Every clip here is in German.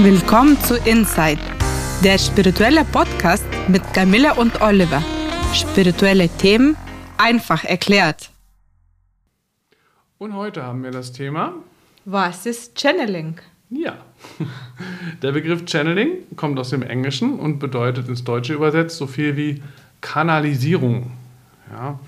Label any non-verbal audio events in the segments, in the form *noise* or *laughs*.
Willkommen zu Inside, der spirituelle Podcast mit Camilla und Oliver. Spirituelle Themen einfach erklärt. Und heute haben wir das Thema. Was ist Channeling? Ja. *laughs* Der Begriff Channeling kommt aus dem Englischen und bedeutet ins Deutsche übersetzt so viel wie Kanalisierung. Ja.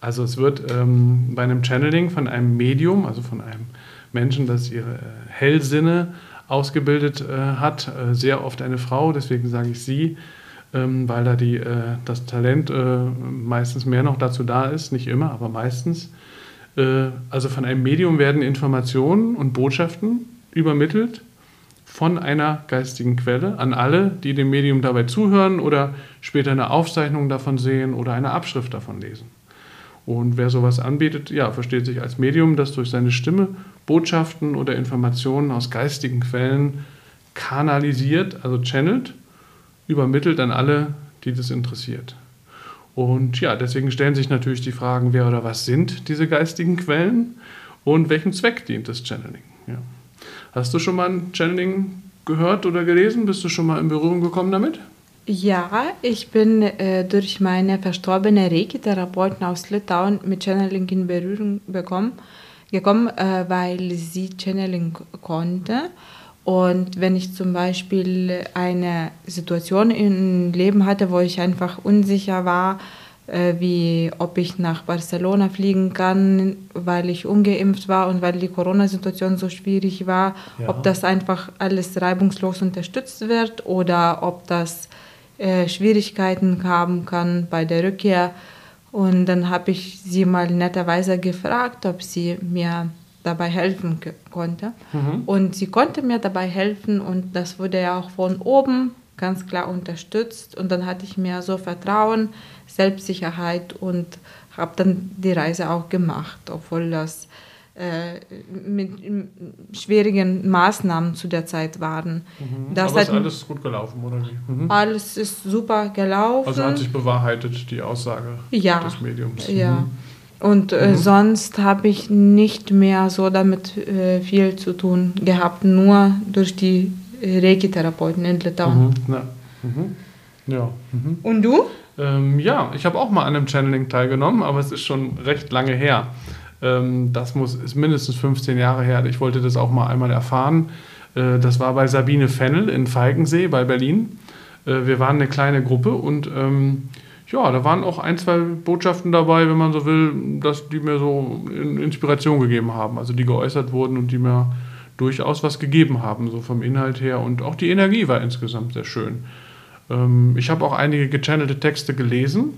Also es wird ähm, bei einem Channeling von einem Medium, also von einem Menschen, das ihre Hellsinne ausgebildet äh, hat, äh, sehr oft eine Frau, deswegen sage ich sie, ähm, weil da die, äh, das Talent äh, meistens mehr noch dazu da ist, nicht immer, aber meistens. Also von einem Medium werden Informationen und Botschaften übermittelt von einer geistigen Quelle an alle, die dem Medium dabei zuhören oder später eine Aufzeichnung davon sehen oder eine Abschrift davon lesen. Und wer sowas anbietet, ja, versteht sich als Medium, das durch seine Stimme Botschaften oder Informationen aus geistigen Quellen kanalisiert, also channelt, übermittelt an alle, die das interessiert. Und ja, deswegen stellen sich natürlich die Fragen, wer oder was sind diese geistigen Quellen und welchem Zweck dient das Channeling. Ja. Hast du schon mal ein Channeling gehört oder gelesen? Bist du schon mal in Berührung gekommen damit? Ja, ich bin äh, durch meine verstorbene Reiki-Therapeutin aus Litauen mit Channeling in Berührung bekommen gekommen, äh, weil sie Channeling konnte. Und wenn ich zum Beispiel eine Situation im Leben hatte, wo ich einfach unsicher war, äh, wie ob ich nach Barcelona fliegen kann, weil ich ungeimpft war und weil die Corona-Situation so schwierig war, ja. ob das einfach alles reibungslos unterstützt wird oder ob das äh, Schwierigkeiten haben kann bei der Rückkehr und dann habe ich sie mal netterweise gefragt, ob sie mir dabei helfen konnte. Mhm. Und sie konnte mir dabei helfen und das wurde ja auch von oben ganz klar unterstützt. Und dann hatte ich mir so Vertrauen, Selbstsicherheit und habe dann die Reise auch gemacht, obwohl das mit schwierigen Maßnahmen zu der Zeit waren. Mhm. Das Aber ist alles gut gelaufen, oder wie? Mhm. Alles ist super gelaufen. Also hat sich bewahrheitet, die Aussage ja. des Mediums. Ja. Mhm. Und äh, mhm. sonst habe ich nicht mehr so damit äh, viel zu tun gehabt, nur durch die Reiki-Therapeuten in Litauen. Mhm. Ja. Mhm. ja. Und du? Ähm, ja, ich habe auch mal an einem Channeling teilgenommen, aber es ist schon recht lange her. Ähm, das muss, ist mindestens 15 Jahre her. Ich wollte das auch mal einmal erfahren. Äh, das war bei Sabine Fennel in Falkensee bei Berlin. Äh, wir waren eine kleine Gruppe und ähm, ja, da waren auch ein, zwei Botschaften dabei, wenn man so will, dass die mir so Inspiration gegeben haben, also die geäußert wurden und die mir durchaus was gegeben haben, so vom Inhalt her. Und auch die Energie war insgesamt sehr schön. Ähm, ich habe auch einige gechannelte Texte gelesen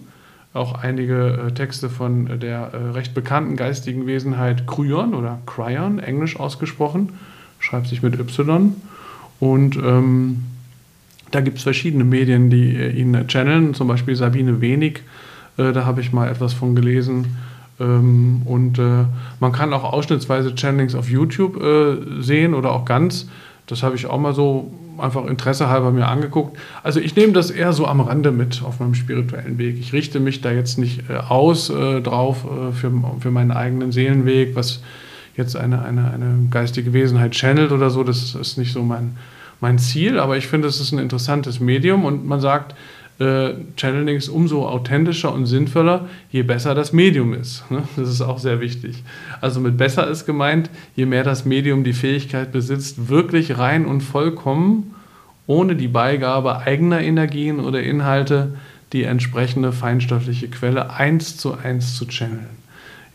auch einige äh, Texte von äh, der äh, recht bekannten geistigen Wesenheit Kryon oder Cryon, englisch ausgesprochen, schreibt sich mit Y. Und ähm, da gibt es verschiedene Medien, die äh, ihn channeln, zum Beispiel Sabine Wenig, äh, da habe ich mal etwas von gelesen. Ähm, und äh, man kann auch ausschnittsweise Channelings auf YouTube sehen oder auch ganz. Das habe ich auch mal so einfach Interesse halber mir angeguckt. Also ich nehme das eher so am Rande mit auf meinem spirituellen Weg. Ich richte mich da jetzt nicht äh, aus äh, drauf äh, für, für meinen eigenen Seelenweg, was jetzt eine, eine, eine geistige Wesenheit channelt oder so. Das ist nicht so mein, mein Ziel, aber ich finde, es ist ein interessantes Medium und man sagt, äh, Channeling ist umso authentischer und sinnvoller, je besser das Medium ist. Ne? Das ist auch sehr wichtig. Also mit besser ist gemeint, je mehr das Medium die Fähigkeit besitzt, wirklich rein und vollkommen, ohne die Beigabe eigener Energien oder Inhalte, die entsprechende feinstoffliche Quelle eins zu eins zu channeln.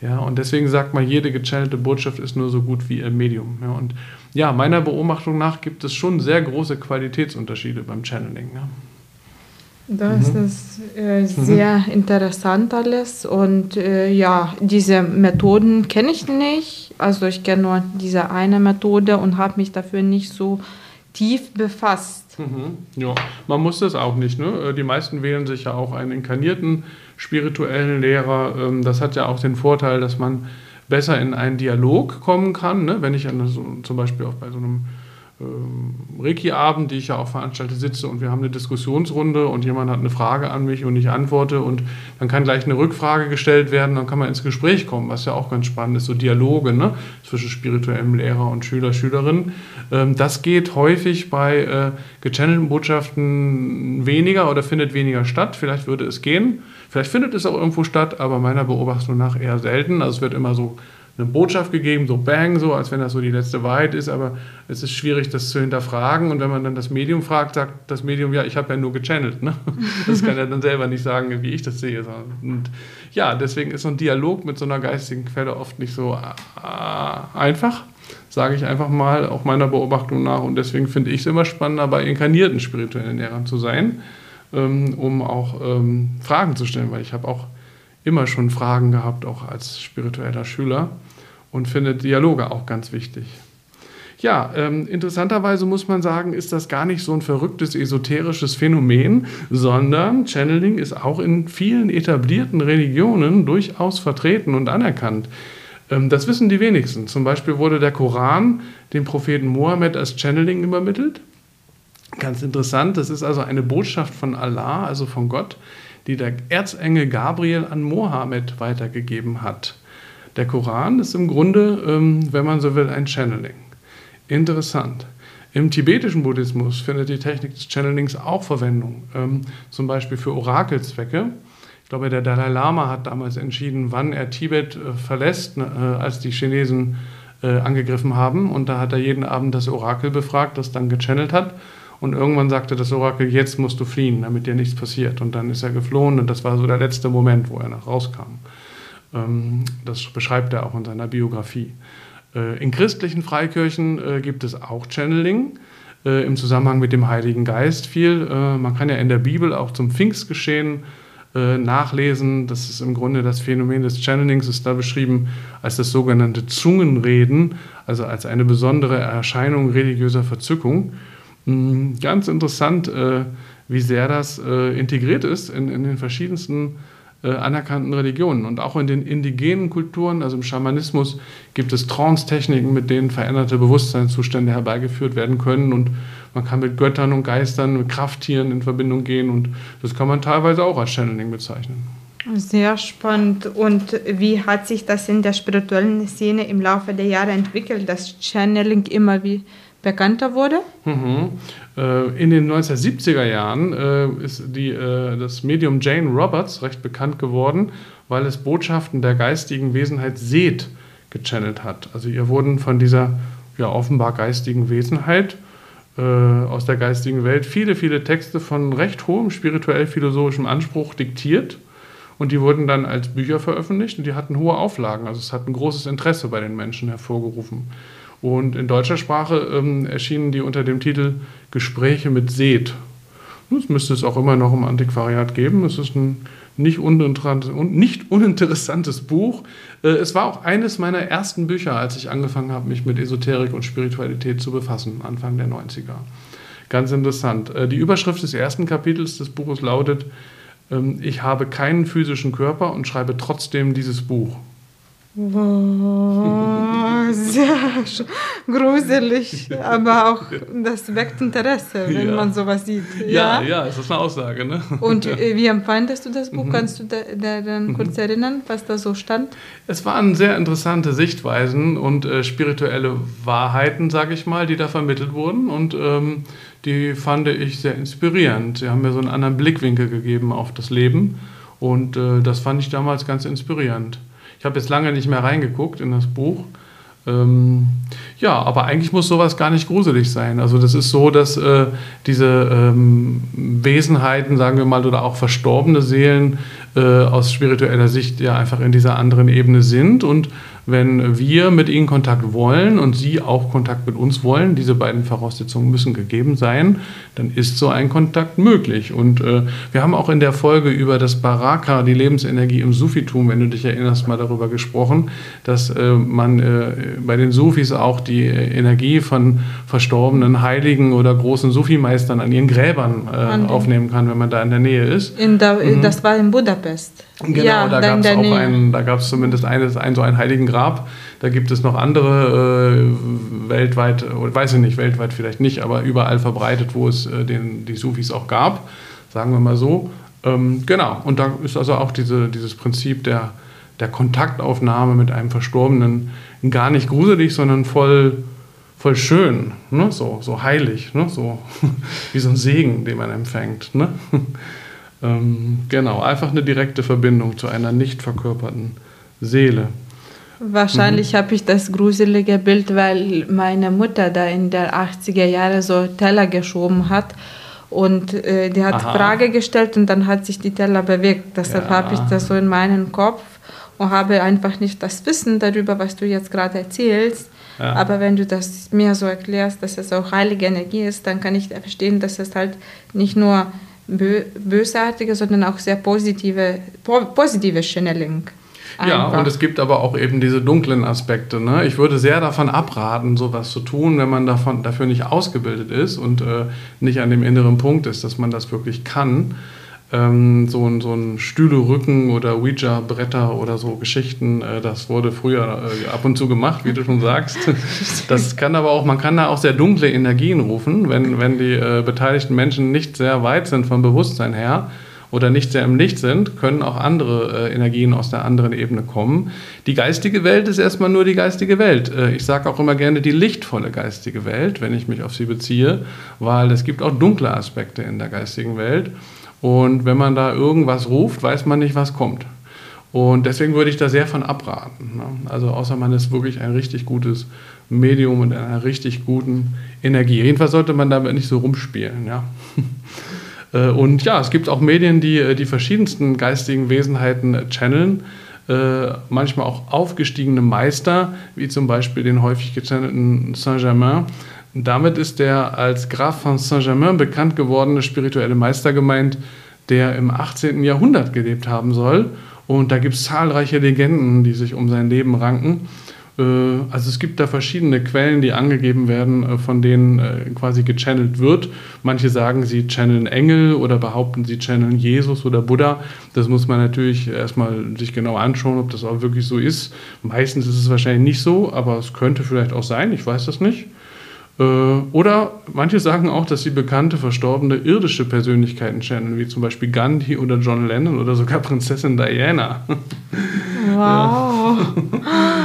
Ja, und deswegen sagt man, jede gechannelte Botschaft ist nur so gut wie ihr Medium. Ja, und ja, meiner Beobachtung nach gibt es schon sehr große Qualitätsunterschiede beim Channeling. Ja. Das mhm. ist äh, sehr mhm. interessant alles und äh, ja, diese Methoden kenne ich nicht. Also ich kenne nur diese eine Methode und habe mich dafür nicht so tief befasst. Mhm. Ja, man muss das auch nicht. Ne? Äh, die meisten wählen sich ja auch einen inkarnierten spirituellen Lehrer. Ähm, das hat ja auch den Vorteil, dass man besser in einen Dialog kommen kann. Ne? Wenn ich an, so, zum Beispiel auch bei so einem Reiki-Abend, die ich ja auch veranstalte, sitze und wir haben eine Diskussionsrunde und jemand hat eine Frage an mich und ich antworte und dann kann gleich eine Rückfrage gestellt werden, dann kann man ins Gespräch kommen, was ja auch ganz spannend ist, so Dialoge ne, zwischen spirituellem Lehrer und Schüler, Schülerin. Ähm, das geht häufig bei äh, gechannelten Botschaften weniger oder findet weniger statt. Vielleicht würde es gehen. Vielleicht findet es auch irgendwo statt, aber meiner Beobachtung nach eher selten. Also es wird immer so eine Botschaft gegeben, so bang, so, als wenn das so die letzte Wahrheit ist, aber es ist schwierig, das zu hinterfragen. Und wenn man dann das Medium fragt, sagt das Medium, ja, ich habe ja nur gechannelt. Ne? *laughs* Das kann er dann selber nicht sagen, wie ich das sehe. Und ja, deswegen ist so ein Dialog mit so einer geistigen Quelle oft nicht so äh, einfach, sage ich einfach mal, auch meiner Beobachtung nach. Und deswegen finde ich es immer spannender, bei inkarnierten spirituellen Lehrern zu sein, ähm, um auch ähm, Fragen zu stellen, weil ich habe auch immer schon Fragen gehabt, auch als spiritueller Schüler und finde Dialoge auch ganz wichtig. Ja, ähm, interessanterweise muss man sagen, ist das gar nicht so ein verrücktes esoterisches Phänomen, sondern Channeling ist auch in vielen etablierten Religionen durchaus vertreten und anerkannt. Ähm, das wissen die wenigsten. Zum Beispiel wurde der Koran dem Propheten Mohammed als Channeling übermittelt. Ganz interessant, das ist also eine Botschaft von Allah, also von Gott, die der Erzengel Gabriel an Mohammed weitergegeben hat. Der Koran ist im Grunde, ähm, wenn man so will, ein Channeling. Interessant. Im tibetischen Buddhismus findet die Technik des Channelings auch Verwendung, ähm, zum Beispiel für Orakelzwecke. Ich glaube, der Dalai Lama hat damals entschieden, wann er Tibet äh, verlässt, äh, als die Chinesen äh, angegriffen haben. Und da hat er jeden Abend das Orakel befragt, das dann gechannelt hat. Und irgendwann sagte das Orakel, jetzt musst du fliehen, damit dir nichts passiert. Und dann ist er geflohen und das war so der letzte Moment, wo er nach rauskam. Ähm, das beschreibt er auch in seiner Biografie. Äh, in christlichen Freikirchen äh, gibt es auch Channeling äh, im Zusammenhang mit dem Heiligen Geist viel. Man kann ja in der Bibel auch zum Pfingstgeschehen nachlesen. Das ist im Grunde das Phänomen des Channelings, ist da beschrieben als das sogenannte Zungenreden, also als eine besondere Erscheinung religiöser Verzückung. Hm, ganz interessant, wie sehr das integriert ist in, in den verschiedensten äh, anerkannten Religionen. Und auch in den indigenen Kulturen, also im Schamanismus, gibt es Trance-Techniken, mit denen veränderte Bewusstseinszustände herbeigeführt werden können. Und man kann mit Göttern und Geistern, mit Krafttieren in Verbindung gehen. Und das kann man teilweise auch als Channeling bezeichnen. Sehr spannend. Und wie hat sich das in der spirituellen Szene im Laufe der Jahre entwickelt, dass Channeling immer wie bekannter wurde? Mhm. Äh, in den 1970er Jahren äh, ist die, äh, das Medium Jane Roberts recht bekannt geworden, weil es Botschaften der geistigen Wesenheit Seth gechannelt hat. Also ihr wurden von dieser ja, offenbar geistigen Wesenheit aus der geistigen Welt viele, viele Texte von recht hohem spirituell-philosophischem Anspruch diktiert und die wurden dann als Bücher veröffentlicht und die hatten hohe Auflagen. Also es hat ein großes Interesse bei den Menschen hervorgerufen. Und in deutscher Sprache ähm, erschienen die unter dem Titel Gespräche mit Seth. Das müsste es auch immer noch im Antiquariat geben. Es ist ein nicht, uninteressantes, nicht uninteressantes Buch. Äh, es war auch eines meiner ersten Bücher, als ich angefangen habe, mich mit Esoterik und Spiritualität zu befassen, Anfang der 90er. Ganz interessant. Äh, die Überschrift des ersten Kapitels des Buches lautet, ähm, ich habe keinen physischen Körper und schreibe trotzdem dieses Buch. Wow, *laughs* sehr gruselig, aber auch das weckt Interesse, wenn ja. man sowas sieht. Ja, ja, ja, es ist eine Aussage. Ne? Und äh, wie empfandest du das Buch? Mhm. Kannst du da, da dann mhm. kurz erinnern, was da so stand? Es waren sehr interessante Sichtweisen und äh, spirituelle Wahrheiten, sage ich mal, die da vermittelt wurden und ähm, die fand ich sehr inspirierend. Sie haben mir so einen anderen Blickwinkel gegeben auf das Leben und äh, das fand ich damals ganz inspirierend. Ich habe jetzt lange nicht mehr reingeguckt in das Buch. Ähm, ja, aber eigentlich muss sowas gar nicht gruselig sein. Also das ist so, dass äh, diese ähm, Wesenheiten, sagen wir mal, oder auch verstorbene Seelen äh, aus spiritueller Sicht ja einfach in dieser anderen Ebene sind und wenn wir mit ihnen Kontakt wollen und sie auch Kontakt mit uns wollen, diese beiden Voraussetzungen müssen gegeben sein, dann ist so ein Kontakt möglich. Und äh, wir haben auch in der Folge über das Baraka, die Lebensenergie im Sufitum, wenn du dich erinnerst, mal darüber gesprochen, dass äh, man äh, bei den Sufis auch die Energie von verstorbenen Heiligen oder großen Sufi-Meistern an ihren Gräbern äh, aufnehmen kann, wenn man da in der Nähe ist. In der, mhm. Das war in Budapest. Genau, ja, da gab es auch einen, da gab es zumindest eines, ein, so ein Heiligen Grab. Da gibt es noch andere äh, weltweit, weiß ich nicht, weltweit vielleicht nicht, aber überall verbreitet, wo es äh, den, die Sufis auch gab, sagen wir mal so. Ähm, genau, und da ist also auch diese, dieses Prinzip der, der Kontaktaufnahme mit einem Verstorbenen gar nicht gruselig, sondern voll, voll schön, ne? so, so heilig, ne? so *laughs* wie so ein Segen, den man empfängt. Ne? *laughs* ähm, genau, einfach eine direkte Verbindung zu einer nicht verkörperten Seele. Wahrscheinlich mhm. habe ich das gruselige Bild, weil meine Mutter da in der 80er Jahre so Teller geschoben hat und äh, die hat Aha. Frage gestellt und dann hat sich die Teller bewegt. Deshalb ja. habe ich das so in meinem Kopf und habe einfach nicht das Wissen darüber, was du jetzt gerade erzählst. Ja. Aber wenn du das mir so erklärst, dass es auch heilige Energie ist, dann kann ich verstehen, dass es halt nicht nur bösartige, sondern auch sehr positive, po positive Channeling ja, und es gibt aber auch eben diese dunklen Aspekte. Ne? Ich würde sehr davon abraten, sowas zu tun, wenn man davon, dafür nicht ausgebildet ist und äh, nicht an dem inneren Punkt ist, dass man das wirklich kann. Ähm, so, ein, so ein Stühle-Rücken oder Ouija-Bretter oder so Geschichten, äh, das wurde früher äh, ab und zu gemacht, wie du schon sagst. *laughs* Das kann aber auch, man kann da auch sehr dunkle Energien rufen, wenn, wenn die äh, beteiligten Menschen nicht sehr weit sind vom Bewusstsein her oder nicht sehr im Licht sind, können auch andere äh, Energien aus der anderen Ebene kommen. Die geistige Welt ist erstmal nur die geistige Welt. Äh, ich sage auch immer gerne die lichtvolle geistige Welt, wenn ich mich auf sie beziehe, weil es gibt auch dunkle Aspekte in der geistigen Welt. Und wenn man da irgendwas ruft, weiß man nicht, was kommt. Und deswegen würde ich da sehr von abraten. Ne? Also außer man ist wirklich ein richtig gutes Medium und einer richtig guten Energie. Jedenfalls sollte man damit nicht so rumspielen. Ja? *laughs* Äh, und ja, es gibt auch Medien, die äh, die verschiedensten geistigen Wesenheiten äh, channeln. manchmal auch aufgestiegene Meister, wie zum Beispiel den häufig gechannelten Saint-Germain. Damit ist der als Graf von Saint-Germain bekannt gewordene spirituelle Meister gemeint, der im 18. Jahrhundert gelebt haben soll. Und da gibt es zahlreiche Legenden, die sich um sein Leben ranken. Äh, also es gibt da verschiedene Quellen, die angegeben werden, äh, von denen äh, quasi gechannelt wird. Manche sagen, sie channeln Engel oder behaupten, sie channeln Jesus oder Buddha. Das muss man natürlich erstmal sich genau anschauen, ob das auch wirklich so ist. Meistens ist es wahrscheinlich nicht so, aber es könnte vielleicht auch sein, ich weiß das nicht. Oder manche sagen auch, dass sie bekannte, verstorbene irdische Persönlichkeiten channeln, wie zum Beispiel Gandhi oder John Lennon oder sogar Prinzessin Diana. Wow.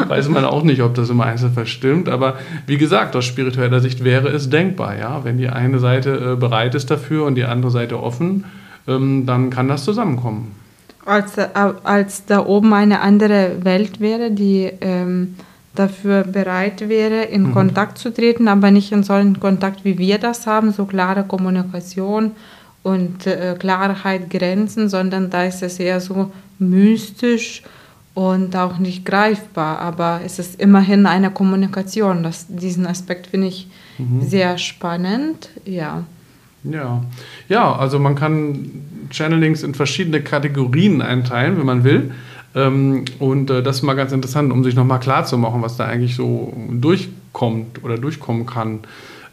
Weiß man auch nicht, ob das im Einzelfall stimmt, aber wie gesagt, aus spiritueller Sicht wäre es denkbar, ja. Wenn die eine Seite äh, bereit ist dafür und die andere Seite offen, ähm, dann kann das zusammenkommen. Als, äh, als da oben eine andere Welt wäre, die ähm, dafür bereit wäre, in mhm. Kontakt zu treten, aber nicht in solchen Kontakt, wie wir das haben, so klare Kommunikation und äh, Klarheit, Grenzen, sondern da ist es eher so mystisch und auch nicht greifbar, aber es ist immerhin eine Kommunikation. Das, diesen Aspekt finde ich mhm. sehr spannend, ja. Ja. ja, also man kann Channelings in verschiedene Kategorien einteilen, wenn man will. Ähm, und äh, das ist mal ganz interessant, um sich nochmal klarzumachen, was da eigentlich so durchkommt oder durchkommen kann.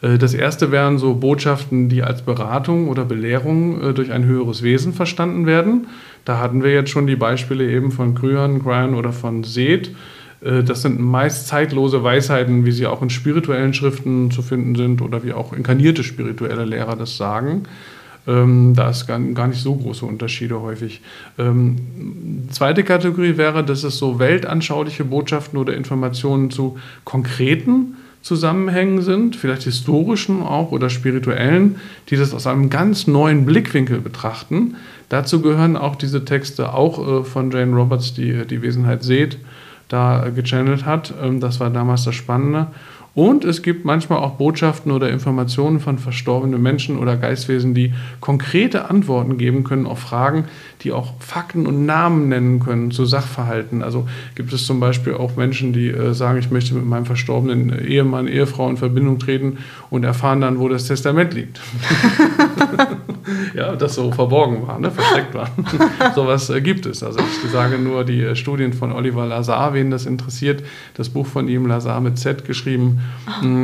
Äh, das erste wären so Botschaften, die als Beratung oder Belehrung äh, durch ein höheres Wesen verstanden werden. Da hatten wir jetzt schon die Beispiele eben von Kryan, Gryan oder von Seth. Das sind meist zeitlose Weisheiten, wie sie auch in spirituellen Schriften zu finden sind oder wie auch inkarnierte spirituelle Lehrer das sagen. Ähm, da ist gar, gar, nicht so große Unterschiede häufig. Ähm, zweite Kategorie wäre, dass es so weltanschauliche Botschaften oder Informationen zu konkreten Zusammenhängen sind, vielleicht historischen auch oder spirituellen, die das aus einem ganz neuen Blickwinkel betrachten. Dazu gehören auch diese Texte, auch äh, von Jane Roberts, die die Wesenheit seht, da gechannelt hat. Ähm, das war damals das Spannende. Und es gibt manchmal auch Botschaften oder Informationen von verstorbenen Menschen oder Geistwesen, die konkrete Antworten geben können auf Fragen, die auch Fakten und Namen nennen können zu Sachverhalten. Also gibt es zum Beispiel auch Menschen, die äh, sagen, ich möchte mit meinem verstorbenen Ehemann, Ehefrau in Verbindung treten und erfahren dann, wo das Testament liegt. *laughs* ja, das so verborgen war, ne? versteckt war. *laughs* Sowas äh, gibt es. Also ich sage nur die äh, Studien von Oliver Lazar, wen das interessiert. Das Buch von ihm, Lazar mit Z geschrieben.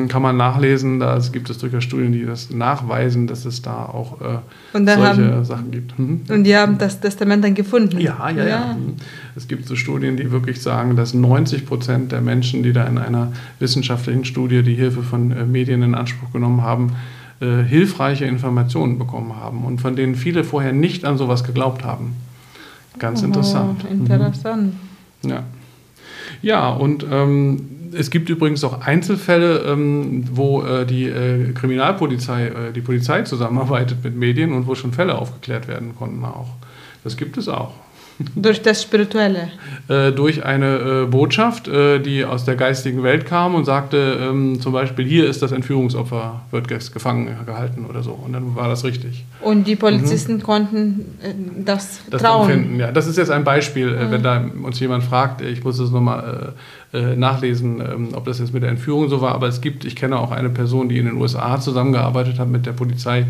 Kann man nachlesen. Da gibt es durchaus Studien, die das nachweisen, dass es da auch äh, solche haben, Sachen gibt. Mhm. Und die haben das Testament dann gefunden? Ja, ja, ja, ja. Mhm. Es gibt so Studien, die wirklich sagen, dass 90 Prozent der Menschen, die da in einer wissenschaftlichen Studie die Hilfe von äh, Medien in Anspruch genommen haben, äh, hilfreiche Informationen bekommen haben und von denen viele vorher nicht an sowas geglaubt haben. Ganz oh, interessant. Interessant. Mhm. Ja. Ja, und ähm, es gibt übrigens auch Einzelfälle, ähm, wo äh, die äh, Kriminalpolizei, äh, die Polizei zusammenarbeitet mit Medien und wo schon Fälle aufgeklärt werden konnten auch. Das gibt es auch. Durch das Spirituelle? Äh, durch eine äh, Botschaft, äh, die aus der geistigen Welt kam und sagte ähm, zum Beispiel, hier ist das Entführungsopfer, wird gefangen gehalten oder so. Und dann war das richtig. Und die Polizisten mhm. konnten äh, das, das trauen? Empfinden, ja. Das ist jetzt ein Beispiel, mhm. wenn da uns jemand fragt, ich muss es nochmal äh, nachlesen, ähm, ob das jetzt mit der Entführung so war, aber es gibt, ich kenne auch eine Person, die in den USA zusammengearbeitet hat mit der Polizei, äh,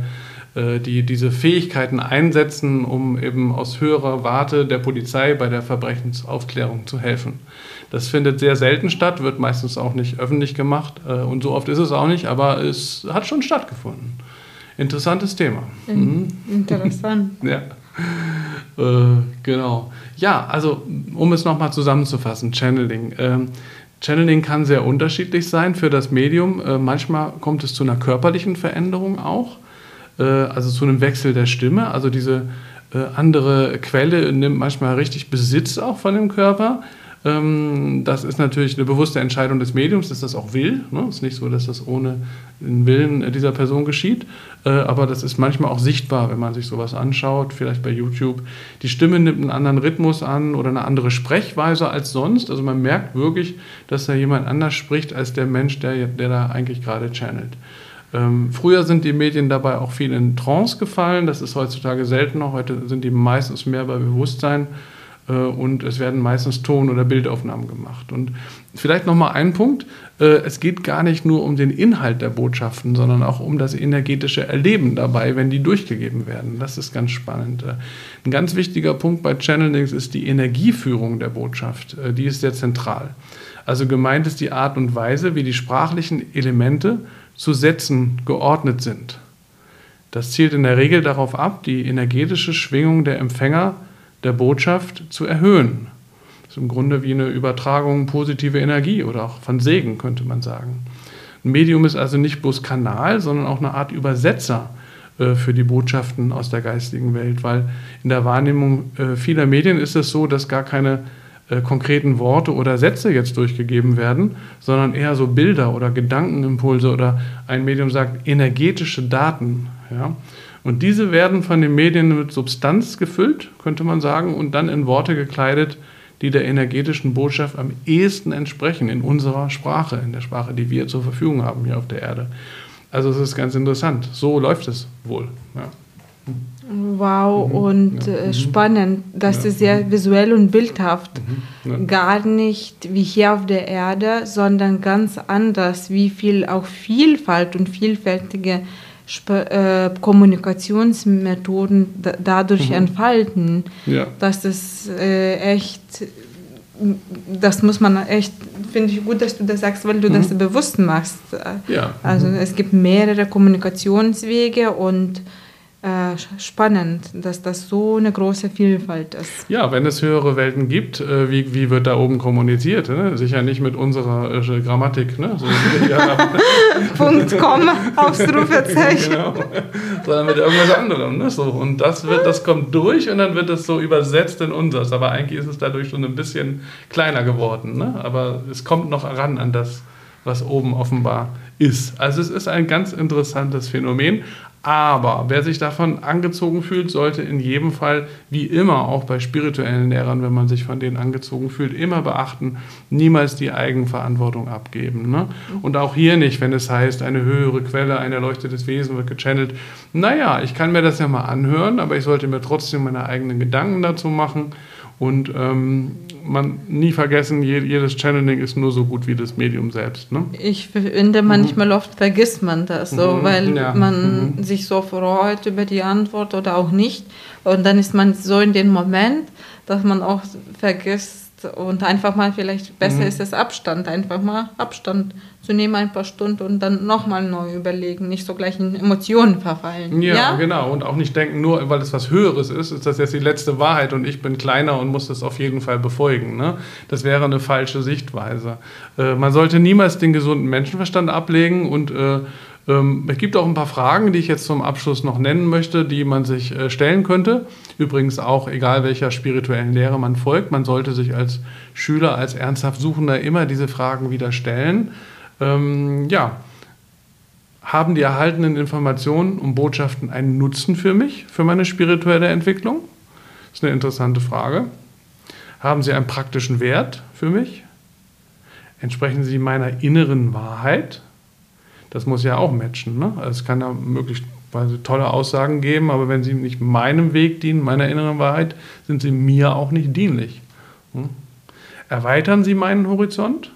die diese Fähigkeiten einsetzen, um eben aus höherer Warte der Polizei bei der Verbrechensaufklärung zu helfen. Das findet sehr selten statt, wird meistens auch nicht öffentlich gemacht äh, und so oft ist es auch nicht, aber es hat schon stattgefunden. Interessantes Thema. Mhm. Interessant. *laughs* ja. Äh, genau. Ja, also um es nochmal zusammenzufassen, Channeling. Ähm, Channeling kann sehr unterschiedlich sein für das Medium. Äh, manchmal kommt es zu einer körperlichen Veränderung auch. Äh, also zu einem Wechsel der Stimme. Also diese äh, andere Quelle nimmt manchmal richtig Besitz auch von dem Körper. Ähm, das ist natürlich eine bewusste Entscheidung des Mediums, dass das auch will. Es ne? ist nicht so, dass das ohne den Willen dieser Person geschieht. Äh, aber das ist manchmal auch sichtbar, wenn man sich sowas anschaut, vielleicht bei YouTube. Die Stimme nimmt einen anderen Rhythmus an oder eine andere Sprechweise als sonst. Also man merkt wirklich, dass da jemand anders spricht als der Mensch, der, der da eigentlich gerade channelt. Ähm, früher sind die Medien dabei auch viel in Trance gefallen. Das ist heutzutage seltener. Heute sind die meistens mehr bei Bewusstsein äh, und es werden meistens Ton- oder Bildaufnahmen gemacht. Und vielleicht nochmal ein Punkt. Äh, es geht gar nicht nur um den Inhalt der Botschaften, sondern auch um das energetische Erleben dabei, wenn die durchgegeben werden. Das ist ganz spannend. Äh, ein ganz wichtiger Punkt bei Channelings ist die Energieführung der Botschaft. Äh, die ist sehr zentral. Also gemeint ist die Art und Weise, wie die sprachlichen Elemente zu Sätzen geordnet sind. Das zielt in der Regel darauf ab, die energetische Schwingung der Empfänger der Botschaft zu erhöhen. Das ist im Grunde wie eine Übertragung positive Energie oder auch von Segen, könnte man sagen. Ein Medium ist also nicht bloß Kanal, sondern auch eine Art Übersetzer äh, für die Botschaften aus der geistigen Welt, weil in der Wahrnehmung äh, vieler Medien ist es so, dass gar keine äh, konkreten Worte oder Sätze jetzt durchgegeben werden, sondern eher so Bilder oder Gedankenimpulse oder ein Medium sagt energetische Daten. Ja? Und diese werden von den Medien mit Substanz gefüllt, könnte man sagen, und dann in Worte gekleidet, die der energetischen Botschaft am ehesten entsprechen in unserer Sprache, in der Sprache, die wir zur Verfügung haben hier auf der Erde. Also es ist ganz interessant. So läuft es wohl. Ja. Wow, mhm. und ja. äh, spannend. Das ja. ist sehr visuell und bildhaft. Mhm. Ja. Gar nicht wie hier auf der Erde, sondern ganz anders, wie viel auch Vielfalt und vielfältige Sp äh, Kommunikationsmethoden da dadurch mhm. entfalten. Das ist äh, echt, das muss man echt, finde ich gut, dass du das sagst, weil du mhm. das bewusst machst. Ja. Also mhm. es gibt mehrere Kommunikationswege und spannend, dass das so eine große Vielfalt ist. Ja, wenn es höhere Welten gibt, äh, wie, wie wird da oben kommuniziert? Ne? Sicher nicht mit unserer äh, Grammatik. Ne? So, *laughs* Punkt, Komma, Ausrufezeichen. genau. Sondern mit irgendwas anderem. Ne? So, und das, wird, das kommt durch und dann wird es so übersetzt in unseres. Aber eigentlich ist es dadurch schon ein bisschen kleiner geworden. Ne? Aber es kommt noch ran an das, was oben offenbar ist. Also es ist ein ganz interessantes Phänomen. Aber wer sich davon angezogen fühlt, sollte in jedem Fall, wie immer, auch bei spirituellen Lehrern, wenn man sich von denen angezogen fühlt, immer beachten, niemals die Eigenverantwortung abgeben. Ne? Und auch hier nicht, wenn es heißt, eine höhere Quelle, ein erleuchtetes Wesen wird gechannelt. Naja, ich kann mir das ja mal anhören, aber ich sollte mir trotzdem meine eigenen Gedanken dazu machen. Und ähm, man nie vergessen, jedes Channeling ist nur so gut wie das Medium selbst. Ne? Ich finde, manchmal mhm. oft vergisst man das so, mhm. weil ja. man mhm. sich so freut über die Antwort oder auch nicht. Und dann ist man so in dem Moment, dass man auch vergisst, und einfach mal vielleicht besser Mhm. ist es Abstand, einfach mal Abstand zu nehmen, ein paar Stunden und dann nochmal neu überlegen, nicht so gleich in Emotionen verfallen. Ja, genau. Und auch nicht denken, nur weil es was Höheres ist, ist das jetzt die letzte Wahrheit und ich bin kleiner und muss das auf jeden Fall befolgen. Ne? Das wäre eine falsche Sichtweise. Äh, man sollte niemals den gesunden Menschenverstand ablegen und äh, es gibt auch ein paar Fragen, die ich jetzt zum Abschluss noch nennen möchte, die man sich äh, stellen könnte. Übrigens auch, egal welcher spirituellen Lehre man folgt, man sollte sich als Schüler, als ernsthaft Suchender immer diese Fragen wieder stellen. Ähm, ja, haben die erhaltenen Informationen und Botschaften einen Nutzen für mich, für meine spirituelle Entwicklung? Das ist eine interessante Frage. Haben sie einen praktischen Wert für mich? Entsprechen sie meiner inneren Wahrheit? Das muss ja auch matchen. Ne? Also es kann ja möglicherweise tolle Aussagen geben, aber wenn sie nicht meinem Weg dienen, meiner inneren Wahrheit, sind sie mir auch nicht dienlich. Hm? Erweitern sie meinen Horizont?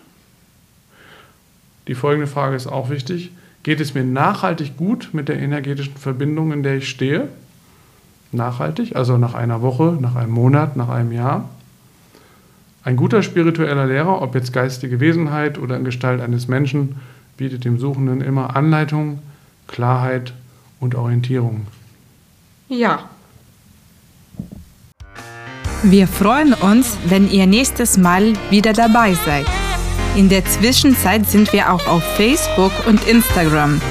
Die folgende Frage ist auch wichtig. Geht es mir nachhaltig gut mit der energetischen Verbindung, in der ich stehe? Nachhaltig, also nach einer Woche, nach einem Monat, nach einem Jahr. Ein guter spiritueller Lehrer, ob jetzt geistige Wesenheit oder in Gestalt eines Menschen, bietet dem Suchenden immer Anleitung, Klarheit und Orientierung. Ja. Wir freuen uns, wenn ihr nächstes Mal wieder dabei seid. In der Zwischenzeit sind wir auch auf Facebook und Instagram.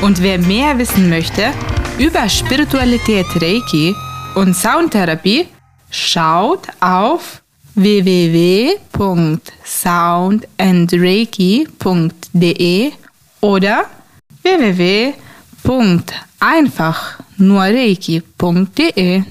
Und wer mehr wissen möchte über Spiritualität Reiki und Soundtherapie, schaut auf www.soundandreiki.de oder www.einfachnurreiki.de.